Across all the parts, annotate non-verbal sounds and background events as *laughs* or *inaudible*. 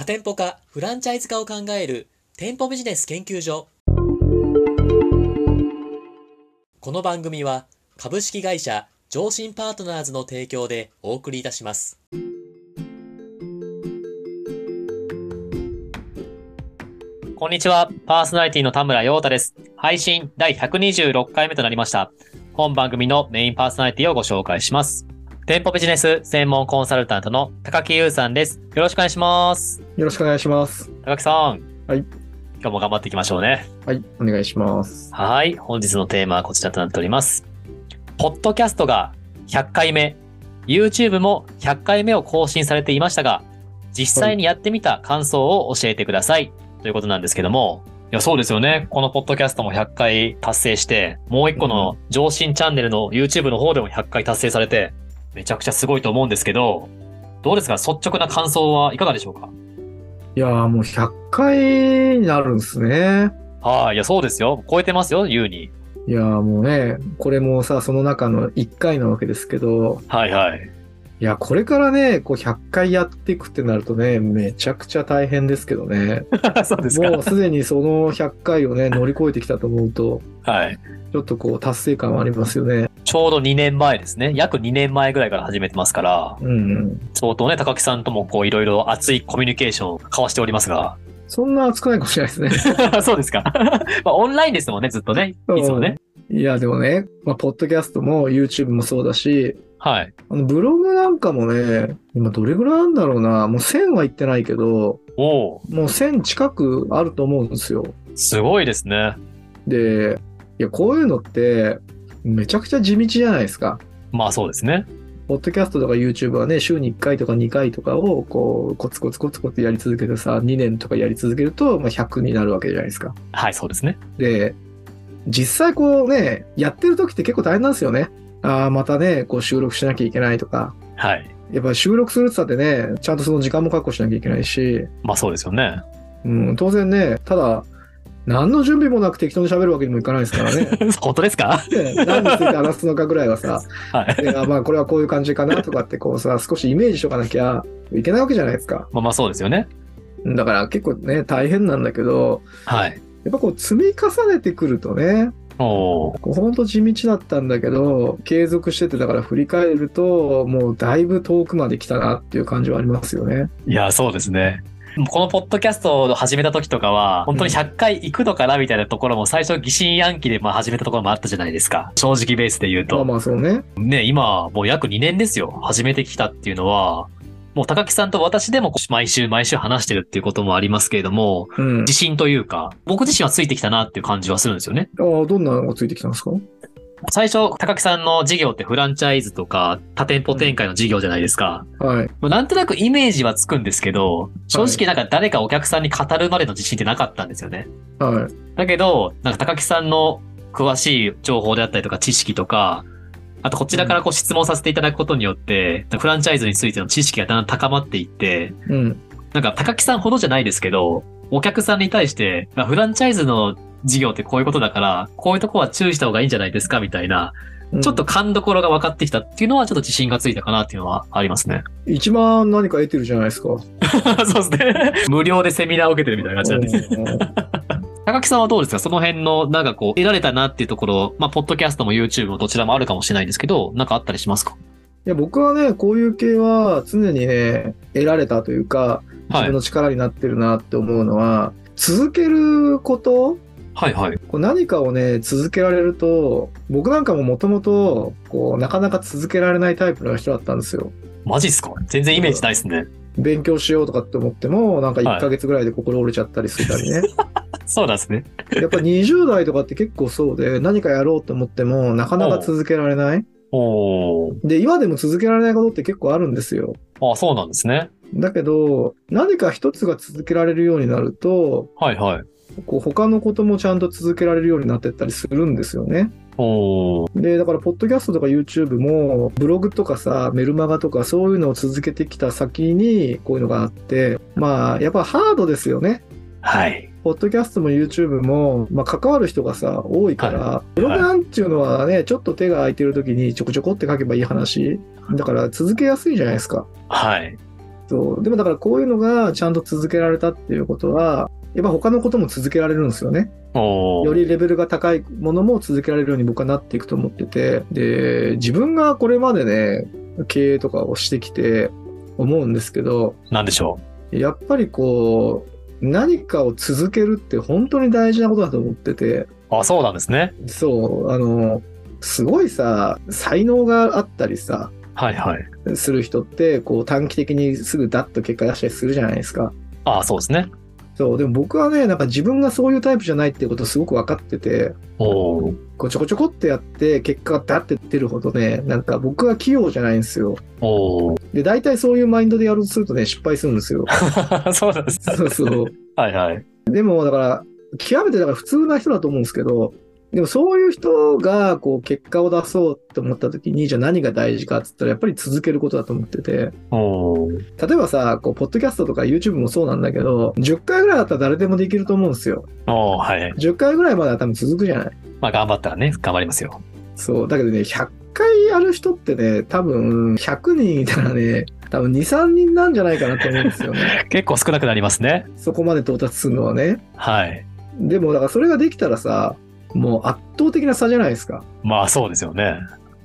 多店舗化、フランチャイズ化を考える店舗ビジネス研究所。この番組は株式会社上信パートナーズの提供でお送りいたします。こんにちは。パーソナリティの田村陽太です。配信第126回目となりました。本番組のメインパーソナリティをご紹介します。店舗ビジネス専門コンサルタントの高木優さんです。よろしくお願いします。よろしくお願いします。高木さん。はい。今日も頑張っていきましょうね。はい、お願いします。はい。本日のテーマはこちらとなっております。ポッドキャストが100回目、YouTube も100回目を更新されていましたが、実際にやってみた感想を教えてください。ということなんですけども、いや、そうですよね。このポッドキャストも100回達成して、もう一個の上進チャンネルの YouTube の方でも100回達成されて、めちゃくちゃすごいと思うんですけど、どうですか？率直な感想はいかがでしょうか？いやーもう100回になるんですね。はい。いや、そうですよ。超えてますよ、優に。いやーもうね、これもさ、その中の1回なわけですけど、はいはい。いや、これからね、こう100回やっていくってなるとね、めちゃくちゃ大変ですけどね。*laughs* そうですか。もうすでにその100回をね、乗り越えてきたと思うと、はい。ちょっとこう達成感はありますよね。ちょうど2年前ですね。約2年前ぐらいから始めてますから、うんうん。相当ね、高木さんともこういろいろ熱いコミュニケーションを交わしておりますが。そんな熱くないかもしれないですね。*laughs* そうですか。*laughs* まあ、オンラインですもんね、ずっとね。いつもね。いや、でもね、まあ、ポッドキャストも YouTube もそうだし、はい。あのブログなんかもね、今どれぐらいなんだろうな、もう1000は行ってないけど、おおもう1000近くあると思うんですよ。すごいですね。で、いや、こういうのって、めちゃくちゃ地道じゃないですか。まあそうですね。ポッドキャストとか YouTube はね、週に1回とか2回とかを、こう、コツコツコツコツやり続けてさ、2年とかやり続けると、まあ、100になるわけじゃないですか。はい、そうですね。で、実際こうね、やってる時って結構大変なんですよね。ああ、またね、こう収録しなきゃいけないとか。はい。やっぱり収録するって言ったってね、ちゃんとその時間も確保しなきゃいけないし、まあそうですよね。うん、当然ね、ただ、何の準備もなく適当に喋るわけにもいかないですからね。*laughs* 本当ですか？ね何について話すのかぐらいはさ、はい。であまあこれはこういう感じかなとかってこうさ、少しイメージしとかなきゃいけないわけじゃないですか。まあまあそうですよね。だから結構ね、大変なんだけど、はい。やっぱこう積み重ねてくるとね、ほんと地道だったんだけど、継続してて、だから振り返ると、もうだいぶ遠くまで来たなっていう感じはありますよね。いや、そうですね。このポッドキャストを始めた時とかは、本当に100回行くのかなみたいなところも最初疑心暗鬼でまあ始めたところもあったじゃないですか。正直ベースで言うと。まあまあそうね。ね、今もう約2年ですよ。始めてきたっていうのは、もう高木さんと私でも毎週毎週話してるっていうこともありますけれども、うん。自信というか、僕自身はついてきたなっていう感じはするんですよね。ああ、どんなのがついてきたんですか？最初、高木さんの事業ってフランチャイズとか多店舗展開の事業じゃないですか。はい。まあなんとなくイメージはつくんですけど、正直なんか誰かお客さんに語るまでの自信ってなかったんですよね。はい。だけど、なんか高木さんの詳しい情報であったりとか知識とか、あとこちらからこう質問させていただくことによって、フランチャイズについての知識がだんだん高まっていって、うん。なんか高木さんほどじゃないですけど、お客さんに対して、まあフランチャイズの事業ってこういうことだから、こういうとこは注意した方がいいんじゃないですかみたいな、うんちょっと勘どころが分かってきたっていうのはちょっと自信がついたかなっていうのはありますね。一番何か得てるじゃないですか。*laughs* そうですね。無料でセミナーを受けてるみたいな感じなんです。うん高木さんはどうですか？その辺の、なんかこう、得られたなっていうところ、まあ、ポッドキャストも YouTube もどちらもあるかもしれないんですけど、なんかあったりしますか？いや、僕はね、こういう系は常にね、得られたというか、自はい分。の力になってるなって思うのは、続けること？はいはい。こう何かをね、続けられると、僕なんかももともと、こう、なかなか続けられないタイプの人だったんですよ。マジっすか？全然イメージないですね。勉強しようとかって思っても、なんかはい1ヶ月ぐらいで心折れちゃったりするたりね。*laughs* そうなんですね。やっぱ20代とかって結構そうで、何かやろうと思っても、なかなか続けられない。で、今でも続けられないことって結構あるんですよ。あそうなんですね。だけど、何か一つが続けられるようになると、はいはい。こう他のこともちゃんと続けられるようになってったりするんですよね。で、だから、ポッドキャストとか YouTube も、ブログとかさ、メルマガとか、そういうのを続けてきた先に、こういうのがあって、まあ、やっぱハードですよね。はい。ポッドキャストも YouTube も、まあ、関わる人がさ、多いから、ブログなんていうのはね、ちょっと手が空いてる時にちょこちょこって書けばいい話。だから、続けやすいじゃないですか。はい。そう。でもだからこういうのがちゃんと続けられたっていうことは、やっぱ他のことも続けられるんですよね。よりレベルが高いものも続けられるように僕はなっていくと思ってて、で、自分がこれまでね、経営とかをしてきて思うんですけど、なんでしょやっぱりこう、何かを続けるって本当に大事なことだと思ってて、う。あ、そうなんですね。そう、あの、すごいさ、才能があったりさ、はいはい。する人って、こう短期的にすぐダッと結果出したりするじゃないですか。あそうですね。そう、でも僕はね、なんか自分がそういうタイプじゃないっていうことをすごく分かってて、こうちょこちょこってやって結果がダッて出るほどね、なんか僕は器用じゃないんですよ。で、大体そういうマインドでやろうとするとね、失敗するんですよ。*laughs* そうなんです。そうそう。はいはい。でも、だから、極めてだから普通な人だと思うんですけど、でもそういう人がこう結果を出そうって思った時に、じゃあ何が大事かって言ったらやっぱり続けることだと思ってて、例えばさ、こう、ポッドキャストとか YouTube もそうなんだけど、10回ぐらいだったら誰でもできると思うんですよ。はい。10回ぐらいまでは多分続くじゃない？まあ頑張ったらね、頑張りますよ。そう。だけどね、100回やる人ってね、多分、100人いたらね、多分2、3人なんじゃないかなと思うんですよね。*laughs* 結構少なくなりますね。そこまで到達するのはね。はい。でも、だからそれができたらさ、もう圧倒的な差じゃないですか。まあそうですよね。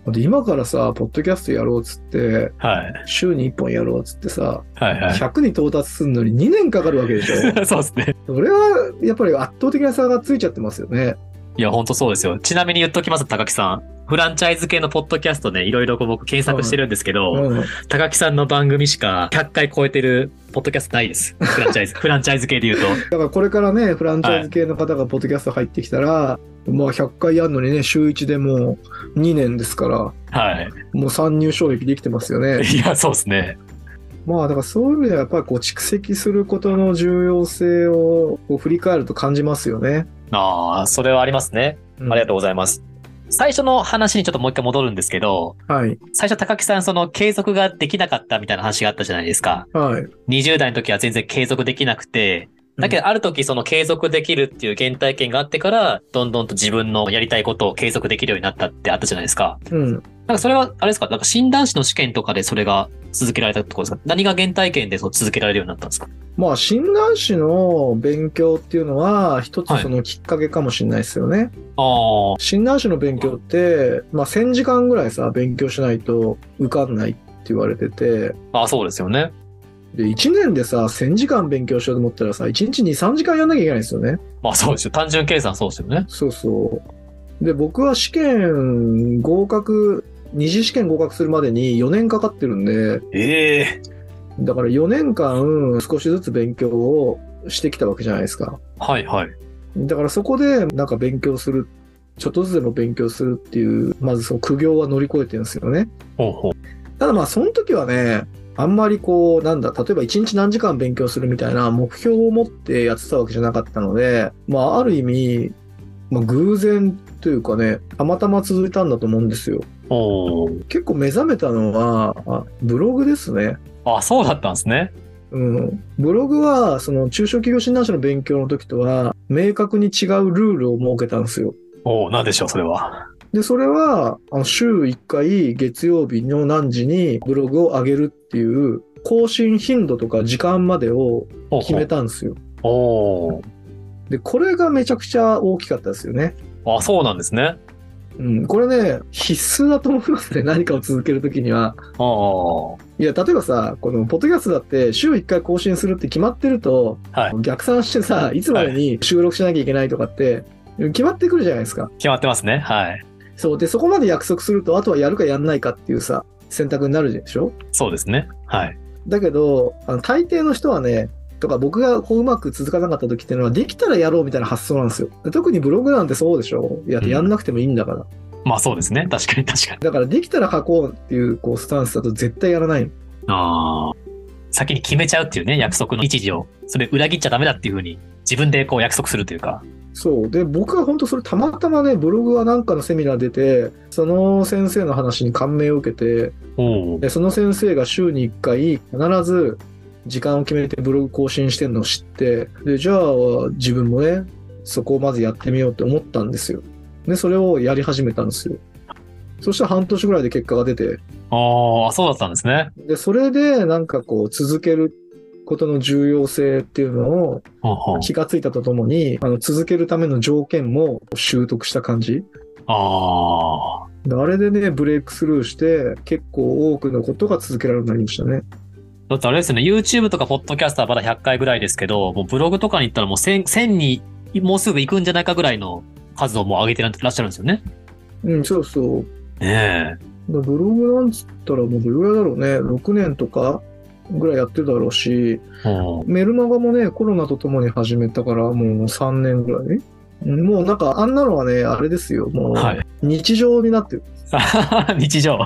で今からさ、ポッドキャストやろうっつって、はい。週に1本やろうっつってさ、はいはい。100に到達するのに2年かかるわけでしょ。*laughs* そうですね。それは、やっぱり圧倒的な差がついちゃってますよね。いや、ほんとそうですよ。ちなみに言っときます、高木さん。フランチャイズ系のポッドキャストね、いろいろこう僕検索してるんですけど、うん。高木さんの番組しか100回超えてるポッドキャストないです。フランチャイズ。*laughs* フランチャイズ系で言うと。だからこれからね、フランチャイズ系の方がポッドキャスト入ってきたら、まあ100回やるのにね、週1でもう2年ですから、はい。もう参入障壁できてますよね。いや、そうですね。まあだからそういう意味ではやっぱりこう蓄積することの重要性をこう振り返ると感じますよね。ああ、それはありますね。うんありがとうございます。最初の話にちょっともう一回戻るんですけど、はい。最初高木さんその継続ができなかったみたいな話があったじゃないですか。はい。20代の時は全然継続できなくて、だけどある時その継続できるっていう原体験があってから、どんどんと自分のやりたいことを継続できるようになったってあったじゃないですか。うん。なんかそれは、あれですか？なんか診断士の試験とかでそれが続けられたってことですか？何が原体験でそう続けられるようになったんですか？まあ診断士の勉強っていうのは一つはいそのきっかけかもしれないですよね。ああ、診断士の勉強って、まあ1000時間ぐらいさ、勉強しないと受かんないって言われてて、ああ、そうですよね。で、1年でさ、1000時間勉強しようと思ったらさ、1日2、3時間やんなきゃいけないんですよね。まあそうですよ。単純計算そうですよね。そうそう。で、僕は試験合格、二次試験合格するまでに4年かかってるんで、ええだから4年間少しずつ勉強をしてきたわけじゃないですか。はいはい。だからそこでなんか勉強する、ちょっとずつでも勉強するっていう、まずその苦行は乗り越えてるんですよね。ほうほう。ただまあその時はね、あんまりこう、なんだ、例えば1日何時間勉強するみたいな目標を持ってやってたわけじゃなかったので、まあある意味、まあ偶然というかね、たまたま続いたんだと思うんですよ。結構目覚めたのは、あブログですね。あ、そうだったんですね。うん。ブログは、その中小企業診断士の勉強の時とは、明確に違うルールを設けたんですよ。おおなんでしょう、それは。で、それは、あの週1回月曜日の何時にブログを上げるっていう、更新頻度とか時間までを決めたんですよ。おで、これがめちゃくちゃ大きかったですよね。ーあ、そうなんですね。うん。これね、必須だと思いますね。*laughs* 何かを続けるときには。ああ。いや、例えばさ、このポッドキャストだって週1回更新するって決まってると、はい。逆算してさ、いつまでに収録しなきゃいけないとかって、決まってくるじゃないですか。決まってますね。はい。そう。で、そこまで約束すると、あとはやるかやんないかっていうさ、選択になるでしょ？そうですね。はい。だけど、あの大抵の人はね、とか僕がこううまく続かなかった時っていうのは、できたらやろうみたいな発想なんですよ。で特にブログなんてそうでしょいや、うんやんなくてもいいんだから。まあそうですね。*laughs* 確かに確かに。だからできたら書こうっていうこうスタンスだと絶対やらないの。ああ。先に決めちゃうっていうね、約束の日時を。それ裏切っちゃダメだっていうふうに、自分でこう約束するというか。そう。で、僕は本当それたまたまね、ブログはなんかのセミナー出て、その先生の話に感銘を受けて。でその先生が週に1回必ず時間を決めてブログ更新してるのを知って、で、じゃあ自分もね、そこをまずやってみようって思ったんですよ。で、それをやり始めたんですよ。そしたら半年ぐらいで結果が出て、ああ、そうだったんですね。で、それでなんかこう続けることの重要性っていうのを気がついたとともに、あの続けるための条件も習得した感じ。ああ。であれでね、ブレイクスルーして、結構多くのことが続けられるようになりましたね。だってあれですよね、YouTube とかポッドキャストはまだ100回ぐらいですけど、もうブログとかに行ったらもう1000、1000にもうすぐ行くんじゃないかぐらいの数をもう上げてらっしゃるんですよね。うん、そうそう。ねえ。だブログなんつったらもうどれぐらいだろうね。6年とかぐらいやってるだろうし、うんメルマガもね、コロナとともに始めたからもう3年ぐらい？うんもうなんかあんなのはね、あれですよ。もうはい。日常になってる。*laughs* 日常。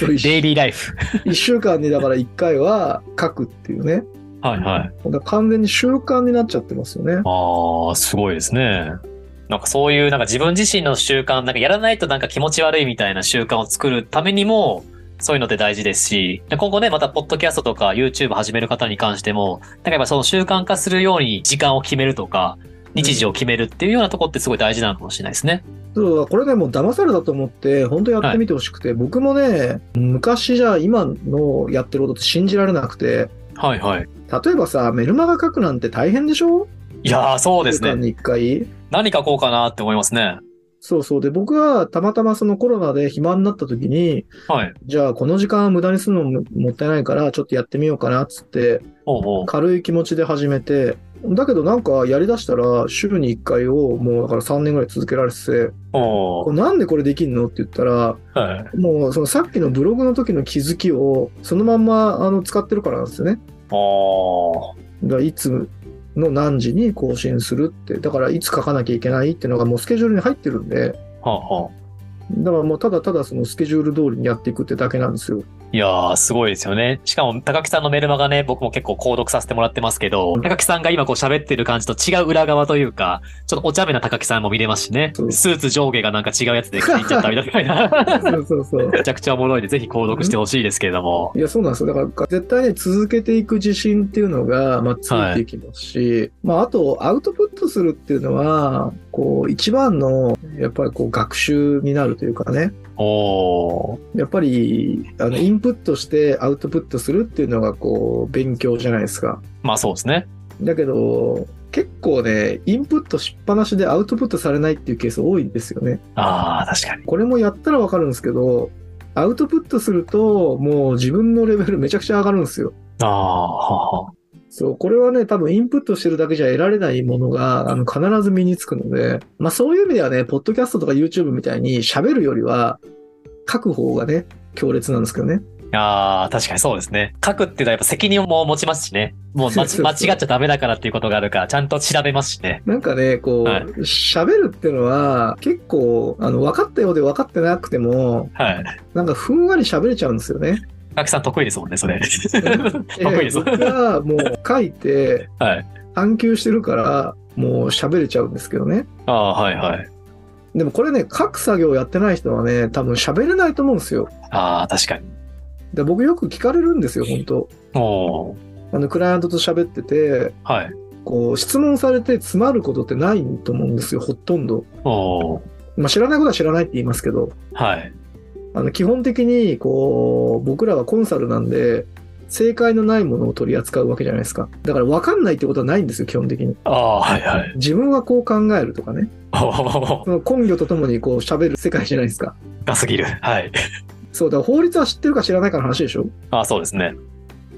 デイリーライフ。一週間にだから1回は書くっていうね。はいはい。完全に習慣になっちゃってますよね。ああ、すごいですね。なんかそういうなんか自分自身の習慣、なんかやらないとなんか気持ち悪いみたいな習慣を作るためにも、そういうのって大事ですし、で今後ね、またポッドキャストとか YouTube 始める方に関しても、なんかやっぱその習慣化するように時間を決めるとか、日時を決めるっていうようなところってすごい大事なのかもしれないですね。そうこれね、もう騙されたと思って、本当やってみてほしくて、僕もね、昔じゃ今のやってることって信じられなくて、はいはい。例えばさ、メルマガ書くなんて大変でしょ？いやー、そうですね。週間に1回。何書こうかなって思いますね。そうそう。で、僕はたまたまそのコロナで暇になった時に、はい。じゃあこの時間は無駄にするのももったいないから、ちょっとやってみようかなっつって、おうおう。軽い気持ちで始めて、だけどなんかやりだしたら、週に1回をもうだから3年ぐらい続けられてて、なんでこれできんの？って言ったら、はい。もうそのさっきのブログの時の気づきをそのまんまあの使ってるからなんですよね。だいつの何時に更新するって、だからいつ書かなきゃいけないっていうのがもうスケジュールに入ってるんで、はあはあ。だからもうただただそのスケジュール通りにやっていくってだけなんですよ。いやー、すごいですよね。しかも、高木さんのメルマガね、僕も結構購読させてもらってますけど、高木さんが今こう喋ってる感じと違う裏側というか、ちょっとお茶目な高木さんも見れますしね。スーツ上下がなんか違うやつで着ていっちゃったみたいな。そうそうそう。めちゃくちゃおもろいんで、ぜひ購読してほしいですけれども。いや、そうなんですよ。だから、絶対ね、続けていく自信っていうのが、まあ、ついていきますし、まあ、あと、アウトプットするっていうのは、こう、一番の、やっぱりこう、学習になるというかね。おー。やっぱり、あの、インプットしてアウトプットするっていうのが、こう、勉強じゃないですか。まあそうですね。だけど、結構ね、インプットしっぱなしでアウトプットされないっていうケース多いんですよね。ああ、確かに。これもやったらわかるんですけど、アウトプットすると、もう自分のレベルめちゃくちゃ上がるんですよ。ああ。そう、これはね、多分インプットしてるだけじゃ得られないものが、あの、必ず身につくので、まあそういう意味ではね、ポッドキャストとか YouTube みたいに喋るよりは、書く方がね、強烈なんですけどね。ああ、確かにそうですね。書くっていうのはやっぱ責任も持ちますしね。もう *laughs* 間違っちゃダメだからっていうことがあるから、ちゃんと調べますしね。なんかね、こう、はい喋るっていうのは、結構、あの、分かったようで分かってなくても、はい。なんかふんわり喋れちゃうんですよね。高木さん得意ですもんね、それ。え得意です。僕はもう書いて、*laughs* はい。探求してるから、もう喋れちゃうんですけどね。ああ、はいはい。でもこれね、書く作業やってない人はね、多分喋れないと思うんですよ。ああ、確かに。で僕よく聞かれるんですよ、本当おー。あの、クライアントと喋ってて、はい。こう、質問されて詰まることってないと思うんですよ、ほとんど。おー。まあ、知らないことは知らないって言いますけど、はい。あの、基本的に、こう、僕らはコンサルなんで、正解のないものを取り扱うわけじゃないですか。だから分かんないってことはないんですよ、基本的に。ああ、はいはい。自分はこう考えるとかね。*laughs* その根拠とともにこう喋る世界じゃないですか。がすぎる。はい。そう、だから法律は知ってるか知らないかの話でしょああ、そうですね。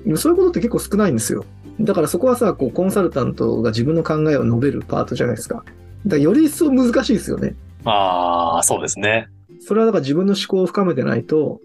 でもそういうことって結構少ないんですよ。だからそこはさ、こう、コンサルタントが自分の考えを述べるパートじゃないですか。だからより一層難しいですよね。ああ、そうですね。それはだから自分の思考を深めてないと、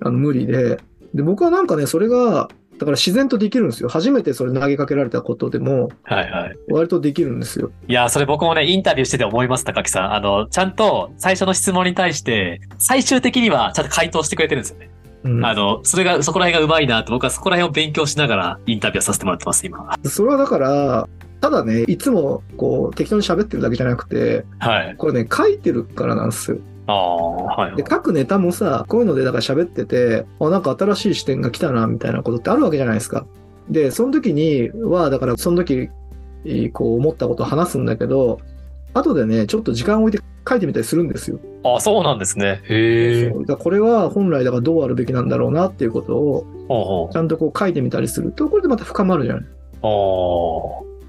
あの、無理で。で、僕はなんかね、それが、だから自然とできるんですよ。初めてそれ投げかけられたことでも、はいはい。割とできるんですよ。いやー、それ僕もね、インタビューしてて思います、高木さん。あの、ちゃんと最初の質問に対して、最終的にはちゃんと回答してくれてるんですよね。うん。あの、それが、そこら辺がうまいなと、僕はそこら辺を勉強しながらインタビューさせてもらってます、今。それはだから、ただね、いつもこう適当に喋ってるだけじゃなくて、はい。これね、書いてるからなんですよ。ああ、はいで、。書くネタもさ、こういうのでだから喋ってて、あ、なんか新しい視点が来たな、みたいなことってあるわけじゃないですか。で、その時には、だからその時、こう思ったことを話すんだけど、後でね、ちょっと時間を置いて書いてみたりするんですよ。ああ、そうなんですね。へえ。これは本来だからどうあるべきなんだろうなっていうことをちゃんとこう書いてみたりすると、これでまた深まるじゃない。う。ああ、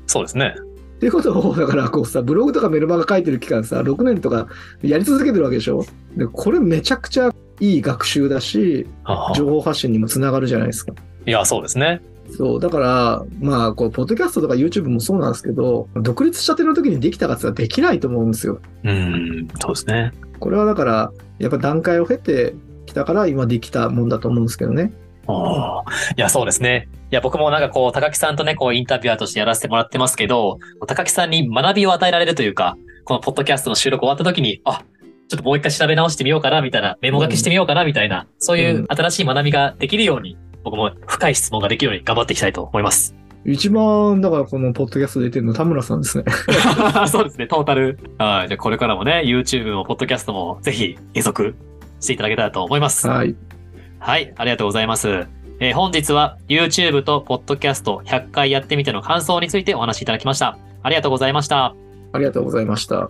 そうですね。っていうことを、だからこうさ、ブログとかメルマガ書いてる期間さ、6年とかやり続けてるわけでしょ？で、これめちゃくちゃいい学習だし、はあ情報発信にもつながるじゃないですか。いや、そうですね。そう、だから、まあ、こう、ポッドキャストとか YouTube もそうなんですけど、独立したての時にできたかって言ったらできないと思うんですよ。うん、そうですね。これはだから、やっぱ段階を経てきたから今できたもんだと思うんですけどね。ああ、いや、そうですね。いや、僕もなんかこう、高木さんとね、こう、インタビュアーとしてやらせてもらってますけど、高木さんに学びを与えられるというか、このポッドキャストの収録終わった時に、あ、ちょっともう一回調べ直してみようかな、みたいな、メモ書きしてみようかな、みたいな、そういう新しい学びができるように、僕も深い質問ができるように頑張っていきたいと思います。一番、だからこのポッドキャスト出てるの田村さんですね。*laughs* そうですね、トータル。はい。じゃあこれからもね、YouTube も、ポッドキャストも、ぜひ、継続していただけたらと思います。はい。はい、ありがとうございます。えー本日は YouTube と Podcast 100回やってみての感想についてお話しいただきました。ありがとうございました。ありがとうございました。